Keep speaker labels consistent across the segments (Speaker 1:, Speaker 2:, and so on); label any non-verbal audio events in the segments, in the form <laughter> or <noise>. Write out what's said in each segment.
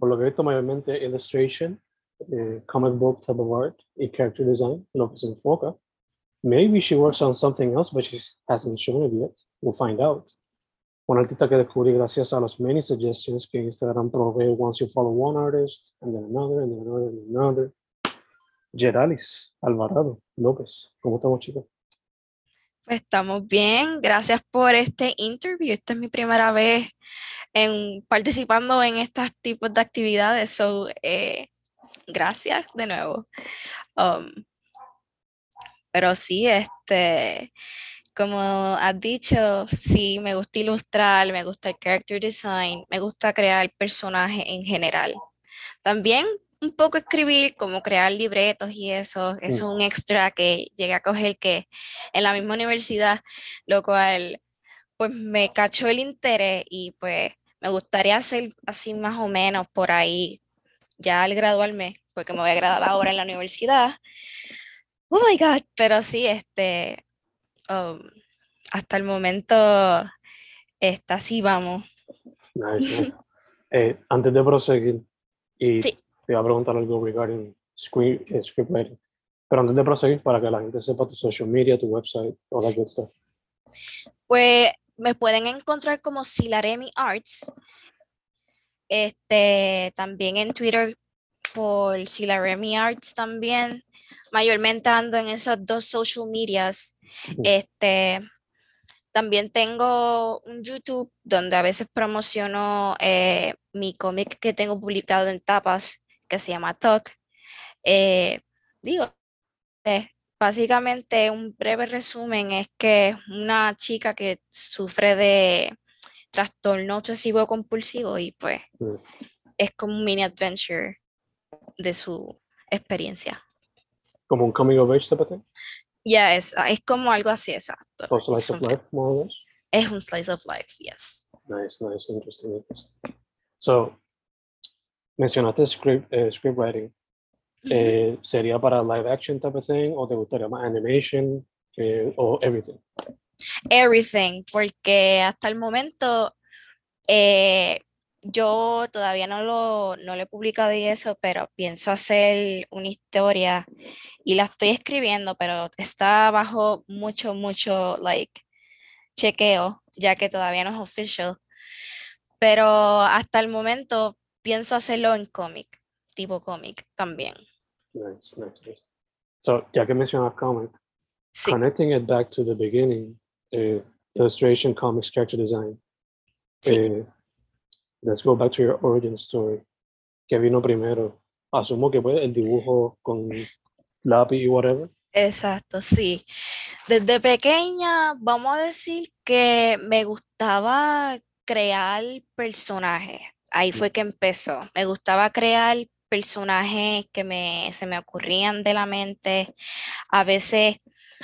Speaker 1: por lo que he visto mayormente, illustration, eh, comic book type of art y character design, lo que se enfoca. Maybe she works on something else, but she hasn't shown it yet. We'll find out. Un artista que descubrí gracias a los many suggestions que Instagram provee once you follow one artist, and then another, and then another, and then another. Geralis Alvarado López. ¿Cómo estamos, chicos?
Speaker 2: Pues estamos bien, gracias por este interview. Esta es mi primera vez en participando en estos tipos de actividades, so eh, gracias de nuevo. Um, pero sí, este, como has dicho, sí, me gusta ilustrar, me gusta el character design, me gusta crear personajes en general. También un poco escribir, como crear libretos y eso, eso es un extra que llegué a coger que en la misma universidad, lo cual pues me cachó el interés y pues me gustaría hacer así más o menos por ahí, ya al graduarme, porque me voy a graduar ahora en la universidad. Oh my God, pero sí, este, um, hasta el momento, está así, vamos.
Speaker 1: Nice. Eh, antes de proseguir, y
Speaker 2: Sí.
Speaker 1: te iba a preguntar algo regarding script, eh, script writing, pero antes de proseguir, para que la gente sepa tu social media, tu website, all that good stuff.
Speaker 2: Pues me pueden encontrar como Silaremi Arts. Este, también en Twitter por Silaremi Arts también. Mayormente ando en esos dos social medias. Este, también tengo un YouTube donde a veces promociono eh, mi cómic que tengo publicado en tapas que se llama Talk. Eh, digo, eh, básicamente un breve resumen es que una chica que sufre de trastorno obsesivo compulsivo y pues es como un mini adventure de su experiencia.
Speaker 1: Como un coming of age type of thing,
Speaker 2: es, es como algo así, exacto.
Speaker 1: or slice of
Speaker 2: Something-
Speaker 1: life, more or less.
Speaker 2: Es un slice of life, yes.
Speaker 1: Nice, nice, interesting, interesting. So, mencionaste script, eh, script writing. Eh, ¿Sería para live action type of thing o te gustaría más animation eh, o everything?
Speaker 2: Everything, porque hasta el momento eh, yo todavía no lo, no lo he publicado y eso, pero pienso hacer una historia y la estoy escribiendo, pero está bajo mucho, mucho, like, chequeo, ya que todavía no es official. Pero hasta el momento pienso hacerlo en cómic, tipo cómic también.
Speaker 1: Nice, nice, nice. So, ya que mencionas comic,
Speaker 2: Sí.
Speaker 1: connecting it back to the beginning, eh, illustration, comics, character design.
Speaker 2: Sí.
Speaker 1: eh, let's go back to your origin story. ¿Qué vino primero? Asumo que fue el dibujo con lápiz y whatever.
Speaker 2: Exacto, sí. Desde pequeña, vamos a decir que me gustaba crear personajes. Ahí fue que empezó. Me gustaba crear personajes que me, se me ocurrían de la mente. A veces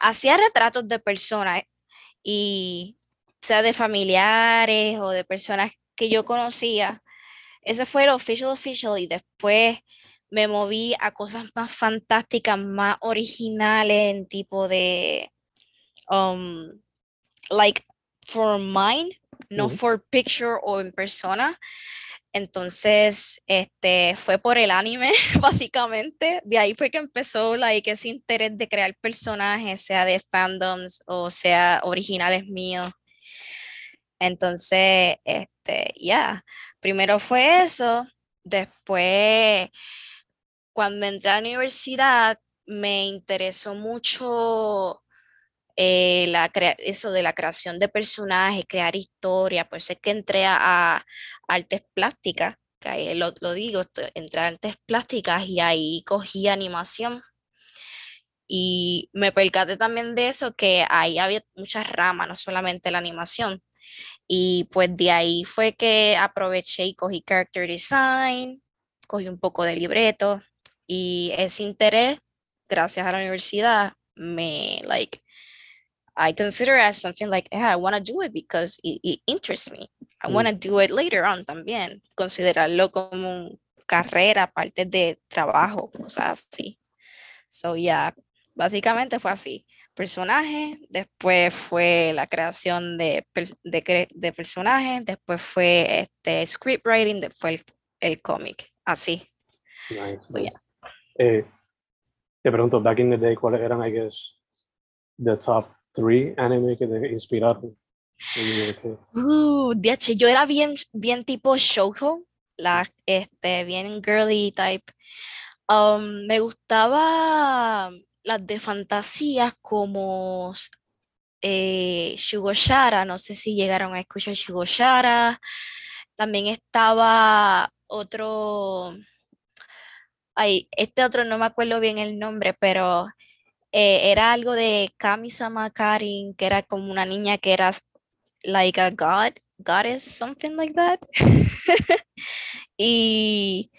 Speaker 2: hacía retratos de personas y sea de familiares o de personas que yo conocía. ese fue el official official y después me moví a cosas más fantásticas, más originales, en tipo de, um, like, for mind, no for picture o en persona. Entonces, este, fue por el anime, <laughs> básicamente. De ahí fue que empezó like, ese interés de crear personajes, sea de fandoms o sea originales míos. Entonces, este, ya, primero fue eso, después, cuando entré a la universidad, me interesó mucho eh, la eso de la creación de personajes, crear historia, por eso es que entré a, a artes plásticas, que ahí lo, lo digo, entré a artes plásticas y ahí cogí animación. Y me percaté también de eso, que ahí había muchas ramas, no solamente la animación. Y pues de ahí fue que aproveché y cogí character design, cogí un poco de libreto y ese interés, gracias a la universidad, me like I consider it as something like, yeah, I want to do it because it, it interests me. I
Speaker 1: Mm.
Speaker 2: want to do it later on también. Considerarlo como carrera, parte de trabajo, cosas así. So, yeah, básicamente fue así. Personaje, después fue la creación de, de, personajes, después fue este script writing, después el, el cómic, así.
Speaker 1: Nice,
Speaker 2: So,
Speaker 1: nice. Eh, te pregunto, back in the day, ¿cuáles eran, I guess, the top three anime que te inspiraron?
Speaker 2: Uh, DH, yo era bien, bien tipo shoujo, la, este, bien girly type. Um, me gustaba las de fantasías como eh, Shugoshara, no sé si llegaron a escuchar Shugoshara. También estaba otro, ay, este otro no me acuerdo bien el nombre, pero eh, era algo de Kami-sama Karin, que era como una niña que era like a god, goddess, something like that. <laughs> y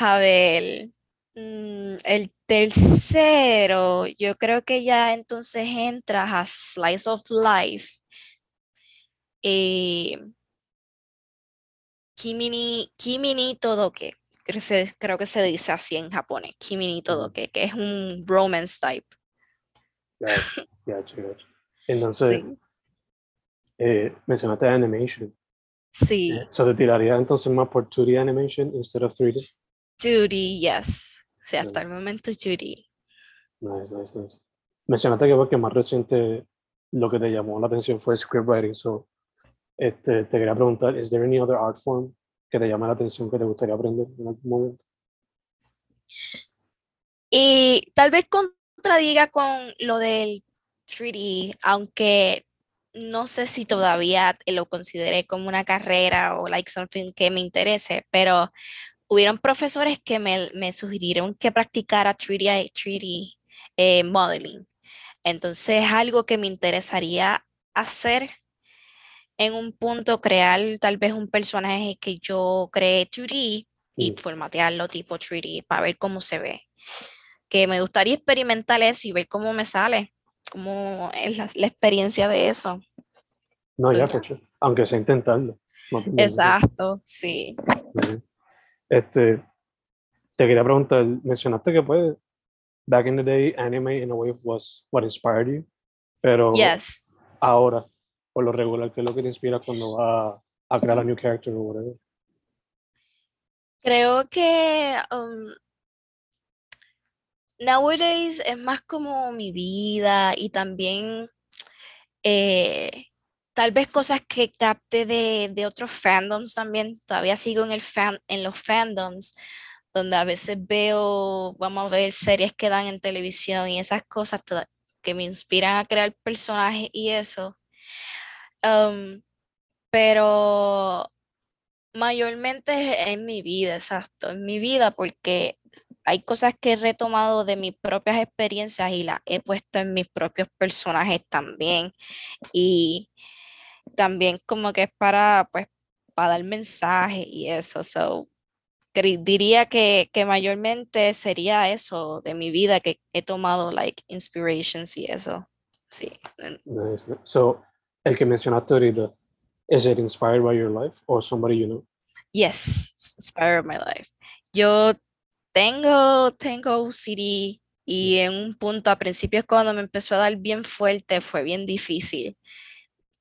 Speaker 2: a ver, mm, el tercero, yo creo que ya entonces entras a Slice of Life. Eh, Kimi ni, Kimi ni Todoke, creo, que se dice así en japonés, Kimi ni Todoke, que es un romance type.
Speaker 1: Gotcha, gotcha, gotcha. Entonces,
Speaker 2: Sí,
Speaker 1: eh, mencionaste animation.
Speaker 2: sí,
Speaker 1: Eh, so, ¿Te tiraría entonces más por 2D animation instead of 3D?
Speaker 2: 2D, yes. O sea, hasta el momento 2D.
Speaker 1: Nice, nice, nice. Mencionaste que más reciente lo que te llamó la atención fue script writing. So, este, te quería preguntar, ¿is there any other art form que te llame la atención que te gustaría aprender en algún momento?
Speaker 2: Y tal vez contradiga con lo del 3D, aunque no sé si todavía lo consideré como una carrera o like something que me interese, pero hubieron profesores que me, me sugirieron que practicara 3D, 3D eh, modeling. Entonces es algo que me interesaría hacer en un punto, crear tal vez un personaje que yo creé 2D y formatearlo tipo 3D para ver cómo se ve. Que me gustaría experimentar eso y ver cómo me sale, cómo es la, la experiencia de eso.
Speaker 1: No,
Speaker 2: So,
Speaker 1: ya, sure. Aunque sea intentarlo. no.
Speaker 2: Exacto, sí.
Speaker 1: Ujú. Este, te quería preguntar, mencionaste que pues, back in the day, anime in a way was what inspired you, pero
Speaker 2: Yes.
Speaker 1: ahora, por lo regular, ¿qué es lo que te inspira cuando vas a crear a new character o whatever?
Speaker 2: Creo que um, nowadays es más como mi vida y también eh, tal vez cosas que capte de, de otros fandoms también. Todavía sigo en, el fan, en los fandoms, donde a veces veo, vamos a ver series que dan en televisión y esas cosas que me inspiran a crear personajes y eso. Um, pero mayormente es en mi vida, exacto, en mi vida, porque hay cosas que he retomado de mis propias experiencias y las he puesto en mis propios personajes también. Y también como que es para, pues, para dar mensaje y eso. So, diría que, que mayormente sería eso de mi vida que he tomado, like, inspirations y eso. Sí.
Speaker 1: Nice. So, el que mencionaste ahorita, is it inspired by your life or somebody you know?
Speaker 2: Yes, inspired my life. Yo tengo, tengo OCD y en un punto a principios cuando me empezó a dar bien fuerte fue bien difícil.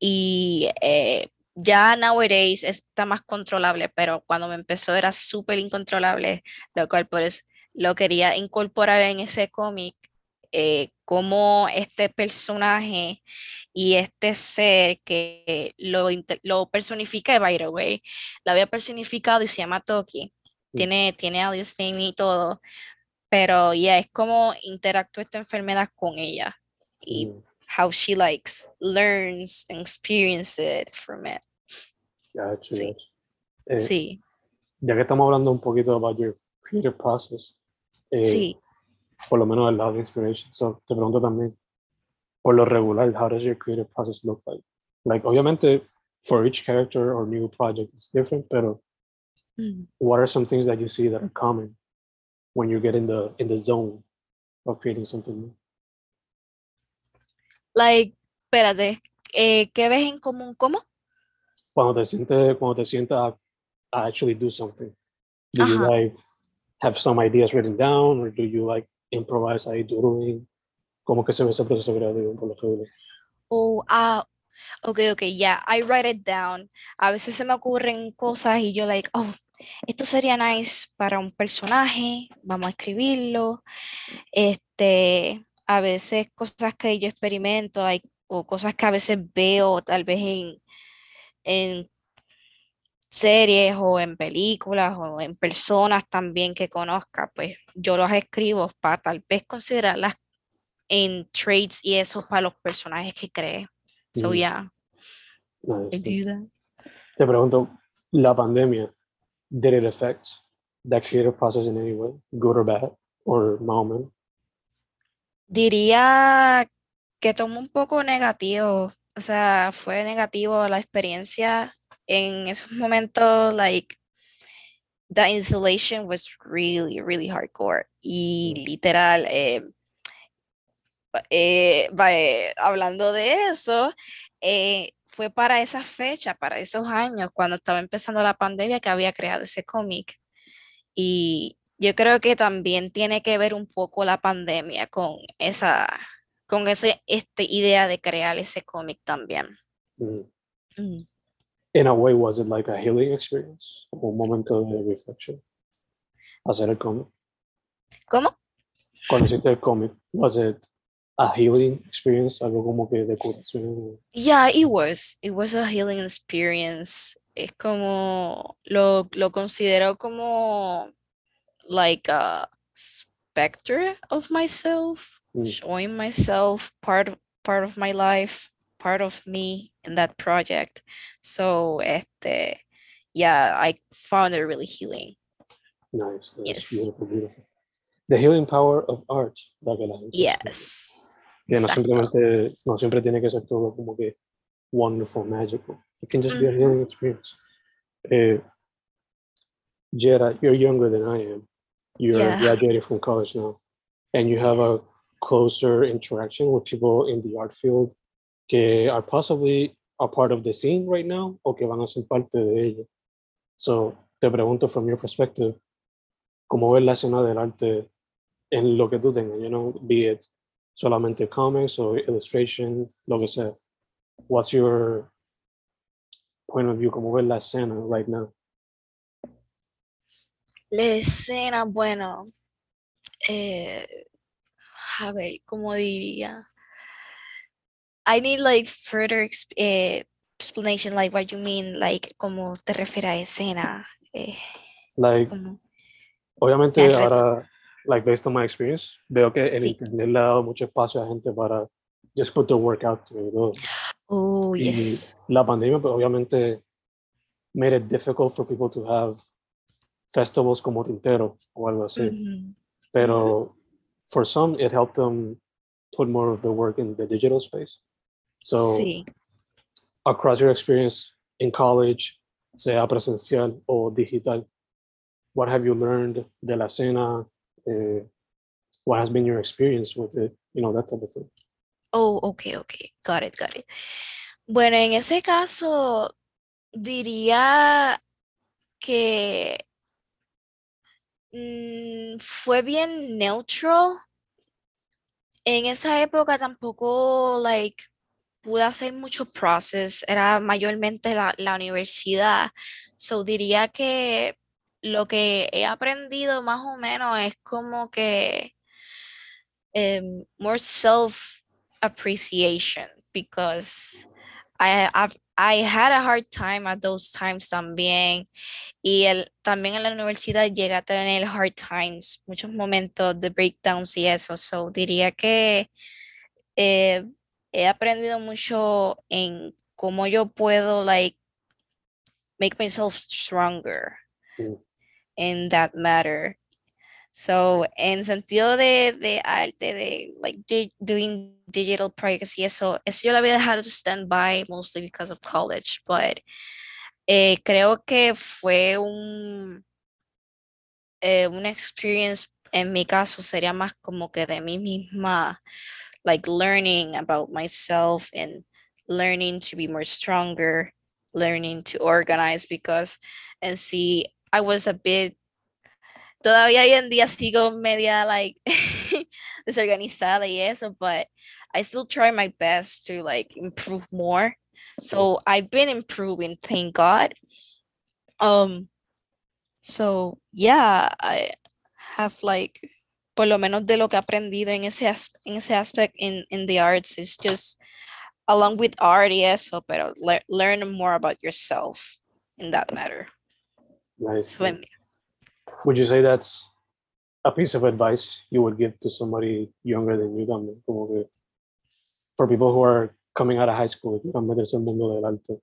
Speaker 2: Y eh, ya nowadays está más controlable, pero cuando me empezó era súper incontrolable, lo cual por eso lo quería incorporar en ese cómic, eh, como este personaje y este ser que lo, lo personifica, by the way, lo había personificado y se llama Toki, tiene, tiene alias name y todo, pero ya es como interactúa esta enfermedad con ella y
Speaker 1: Mm,
Speaker 2: how she likes learns and experiences it from it.
Speaker 1: gotcha,
Speaker 2: Sí.
Speaker 1: gotcha. Eh,
Speaker 2: Sí,
Speaker 1: Ya que estamos hablando un poquito about your creative process, eh,
Speaker 2: sí.
Speaker 1: por lo menos el de inspiration, so, te pregunto también, por lo regular, how does your creative process look like? Like, obviamente, for each character or new project, it's different, pero
Speaker 2: Mm.
Speaker 1: what are some things that you see that are common when you get in the in the zone of creating something new?
Speaker 2: Like, espérate, eh, ¿qué ves en común? ¿Cómo?
Speaker 1: Cuando te sientes, cuando te sientas a actually do something, do you like have some ideas written down or do you like improvise ahí doing? ¿Cómo que se ve ese proceso creativo por lo regular?
Speaker 2: Oh, ah, ok, ok, yeah, I write it down. A veces se me ocurren cosas y yo like, oh, esto sería nice para un personaje, vamos a escribirlo. Este, a veces cosas que yo experimento, hay, o cosas que a veces veo tal vez en, en series o en películas o en personas también que conozca, pues yo los escribo para tal vez considerarlas en traits y eso para los personajes que cree. So
Speaker 1: Mm.
Speaker 2: yeah,
Speaker 1: Nice,
Speaker 2: I
Speaker 1: nice.
Speaker 2: do that.
Speaker 1: Te pregunto, la pandemia, did it affect that creative process in any way, good or bad, or menos?
Speaker 2: Diría que tomó un poco negativo, o sea, fue negativo la experiencia en esos momentos, like the installation was really, really hardcore y
Speaker 1: Mm.
Speaker 2: literal, eh, eh, va- eh, hablando de eso, eh, fue para esa fecha, para esos años, cuando estaba empezando la pandemia que había creado ese cómic. Y yo creo que también tiene que ver un poco la pandemia con esa, con esa este, idea de crear ese cómic también.
Speaker 1: Mm.
Speaker 2: Mm.
Speaker 1: In a way, was it like a healing experience? Un momento de reflection. Hacer el cómic.
Speaker 2: ¿Cómo?
Speaker 1: Cuando hiciste el cómic, was it a healing experience? Algo como que de curación.
Speaker 2: Yeah, it was. It was a healing experience. Es como, lo, lo considero como like a spectre of myself,
Speaker 1: Mm.
Speaker 2: showing myself part of, part of my life, part of me in that project. So, este, yeah, I found it really healing.
Speaker 1: Nice, nice,
Speaker 2: Yes.
Speaker 1: beautiful, beautiful. The healing power of art. la que no simplemente, no siempre tiene que ser todo como que wonderful, magical. It can just be a healing experience. Eh, Jera, you're younger than I am. You're
Speaker 2: Yeah.
Speaker 1: graduating from college now, and you have a closer interaction with people in the art field que are possibly a part of the scene right now o que van a ser parte de ella. So, te pregunto from your perspective, ¿cómo ves la escena del arte en lo que tú tengas? You know, be it solamente comics o illustration, lo que sea. What's your point of view? ¿Cómo ves la escena right now?
Speaker 2: La escena, bueno, eh, a ver, ¿cómo diría? I need like further exp- eh, explanation, like what you mean, like cómo te refieres a escena. eh,
Speaker 1: Like,
Speaker 2: como-
Speaker 1: obviamente ahora, like based on my experience, veo que el
Speaker 2: Sí.
Speaker 1: internet le ha dado mucho espacio a gente para just put their work out todo.
Speaker 2: Oh,
Speaker 1: Y
Speaker 2: yes.
Speaker 1: la pandemia, pues obviamente made it difficult for people to have festivals como Tintero o algo así. Pero for some, it helped them put more of their work in the digital space. So
Speaker 2: Sí.
Speaker 1: across your experience in college, sea presencial o digital, what have you learned de la escena? Eh, what has been your experience with it? You know, that type of thing.
Speaker 2: Oh, ok, ok. Got it, got it. Bueno, en ese caso, diría que mm, fue bien neutral. En esa época tampoco, like, pude hacer mucho process, era mayormente la, la universidad. So diría que lo que he aprendido más o menos es como que um, more self appreciation because I I had a hard time at those times también y el, también en la universidad llega a tener hard times, muchos momentos de breakdowns y eso, so diría que eh, he aprendido mucho en cómo yo puedo like make myself stronger. In that matter. So, en sentido de, de arte, de like di- doing digital projects y eso, eso yo lo había dejado to stand by mostly because of college, but eh, creo que fue un, eh, una experience, en mi caso sería más como que de mí misma, like learning about myself and learning to be more stronger, learning to organize because and see I was a bit todavía hoy en día sigo media like <laughs> desorganizada y eso, but I still try my best to like improve more. So I've been improving, thank God. Um so yeah, I have like por lo menos de lo que he aprendido en ese en ese aspect in in the arts is just along with art y eso, le- learn more about yourself in that matter.
Speaker 1: Nice.
Speaker 2: En-
Speaker 1: Would you say that's a piece of advice you would give to somebody younger than you que for people who are coming out of high school, que quieran meterse al mundo del arte,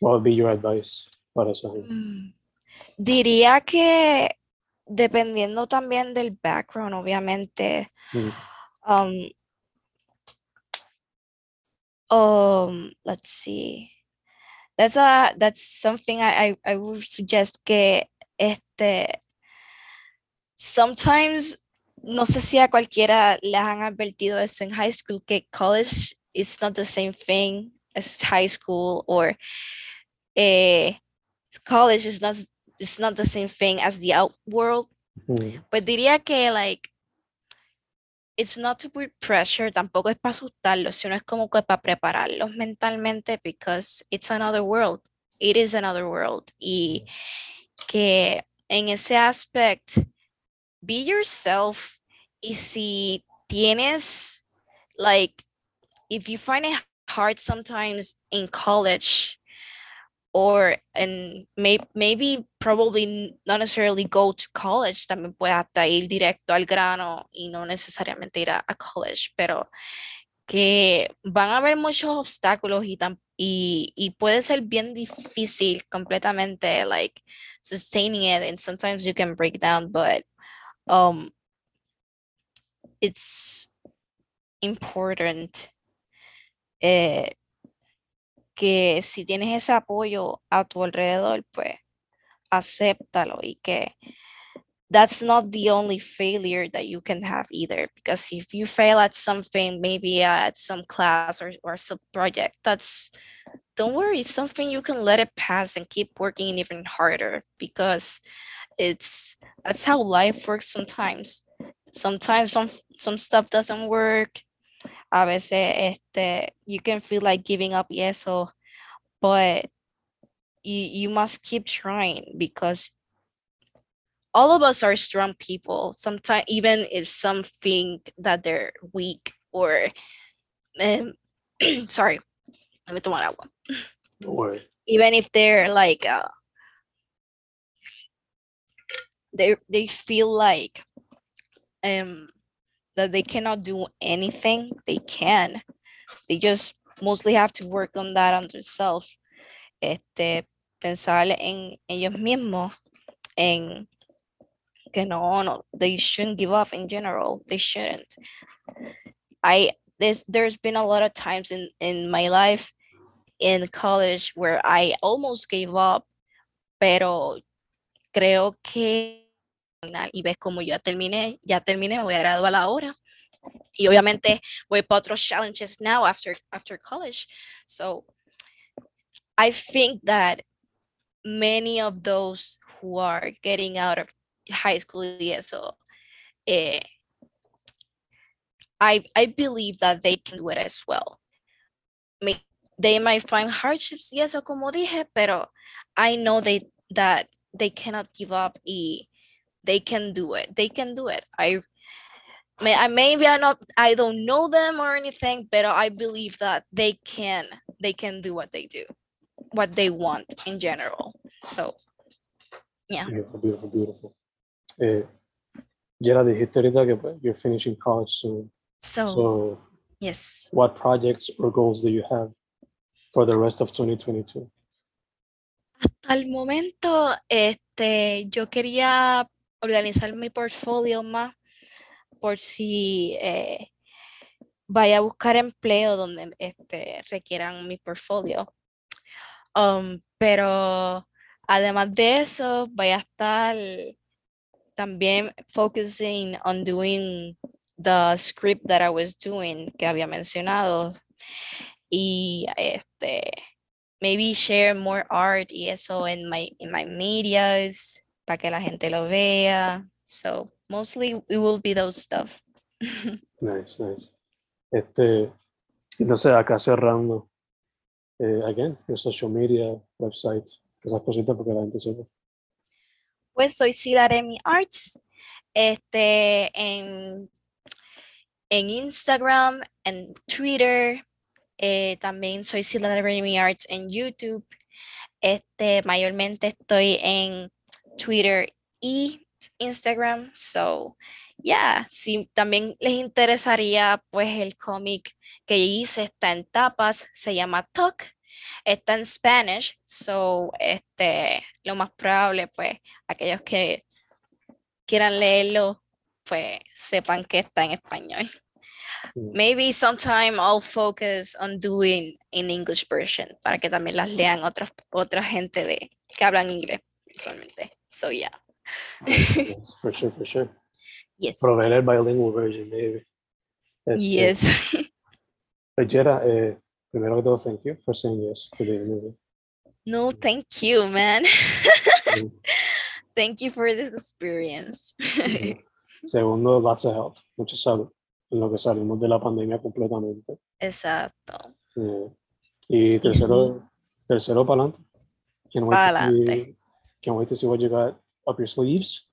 Speaker 1: what would be your advice para esa gente?
Speaker 2: Mm, Diría que dependiendo también del background, obviamente.
Speaker 1: Mm.
Speaker 2: Um, um, let's see. That's a that's something I, I, I would suggest que este sometimes no sé si a cualquiera le han advertido eso en high school que college is not the same thing as high school or eh, college is not is not the same thing as the out world
Speaker 1: Mm.
Speaker 2: pues diría que like it's not to put pressure, tampoco es para asustarlos, sino es como que para prepararlos mentalmente because it's another world. It is another world. Y que en ese aspect, be yourself. Y si tienes, like, if you find it hard sometimes in college, or and may, maybe probably not necessarily go to college, también puede hasta ir directo al grano y no necesariamente ir a, a college, pero que van a haber muchos obstáculos y, tam- y, y puede ser bien difícil completamente, like, sustaining it, and sometimes you can break down, but um, it's important eh, que si tienes ese apoyo a tu alrededor, pues acéptalo y que that's not the only failure that you can have either because if you fail at something maybe at some class or, or some project that's don't worry it's something you can let it pass and keep working even harder because it's that's how life works sometimes. Sometimes some some stuff doesn't work a veces este you can feel like giving up y eso but you you must keep trying because all of us are strong people sometimes even if some think that they're weak or um, <clears throat> sorry let me tomar agua
Speaker 1: Don't worry.
Speaker 2: even if they're like uh, they they feel like um that they cannot do anything they can. They just mostly have to work on that on themselves. Este pensar en ellos mismos en que no no they shouldn't give up in general. They shouldn't. I there's there's been a lot of times in in my life in college where I almost gave up, pero creo que y ves como ya terminé, ya terminé, me voy a graduar ahora. Y obviamente voy para otros challenges now after after college. So I think that many of those who are getting out of high school eso, eh, I I believe that they can do it as well. They might find hardships y eso como dije, pero I know they that they cannot give up y they can do it. They can do it. I may I maybe I not I don't know them or anything, but I believe that they can they can do what they do, what they want in general. So yeah.
Speaker 1: Beautiful, beautiful, beautiful. Eh, Yera, dijiste ahorita que you're finishing college soon.
Speaker 2: So
Speaker 1: So
Speaker 2: yes.
Speaker 1: what projects or goals do you have for the rest of 2022?
Speaker 2: Al momento, este, yo quería organizar mi portfolio más por si eh, vaya a buscar empleo donde este, requieran mi portfolio. Um, pero además de eso, voy a estar también focusing on doing the script that I was doing que había mencionado y este maybe share more art y eso in my in my medias para que la gente lo vea. So mostly it will be those stuff. <laughs>
Speaker 1: Nice, nice. Este, entonces acá cerrando, eh, again, your social media, website, esas cositas porque la gente sepa.
Speaker 2: Pues soy Silaremi Arts, este, en, en Instagram, en Twitter, eh, también soy Silaremi Arts en YouTube, este, mayormente estoy en Twitter y Instagram, so, yeah, si también les interesaría, pues el cómic que hice está en tapas, se llama Tuck, está en Spanish, so, este, lo más probable, pues, aquellos que quieran leerlo, pues sepan que está en español. Maybe sometime I'll focus on doing an English version para que también las lean otras otra gente de que hablan inglés usualmente. So yeah.
Speaker 1: Yes, for sure, for sure. <laughs>
Speaker 2: Yes.
Speaker 1: Proveer el bilingual version, maybe.
Speaker 2: Yes.
Speaker 1: pues, Yera, <laughs> eh, primero que todo, thank you for saying yes to the movie.
Speaker 2: no, thank you, man.
Speaker 1: Mm. <laughs>
Speaker 2: thank you for this experience.
Speaker 1: Ujú. Segundo, lots of health, mucha salud, en lo que salimos de la pandemia completamente.
Speaker 2: Exacto.
Speaker 1: Eh, y
Speaker 2: Sí,
Speaker 1: tercero, tercero para adelante. To
Speaker 2: Pa'lante.
Speaker 1: See- Can't wait to see what you got up your sleeves.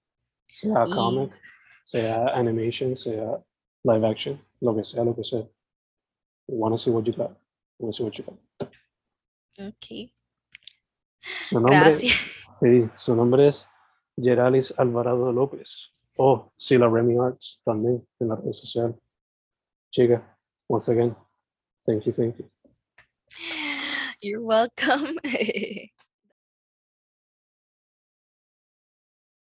Speaker 1: Sea comic, sea animation, sea live action, lo que sea, lo que sea. Want to see what you got. Want to see what you got.
Speaker 2: Okay.
Speaker 1: Su nombre,
Speaker 2: Gracias.
Speaker 1: sí, su nombre es Geralis Alvarado López. Oh, O Sila Remy Arts también en la red social. Chica, once again, thank you, thank you.
Speaker 2: You're welcome. <laughs>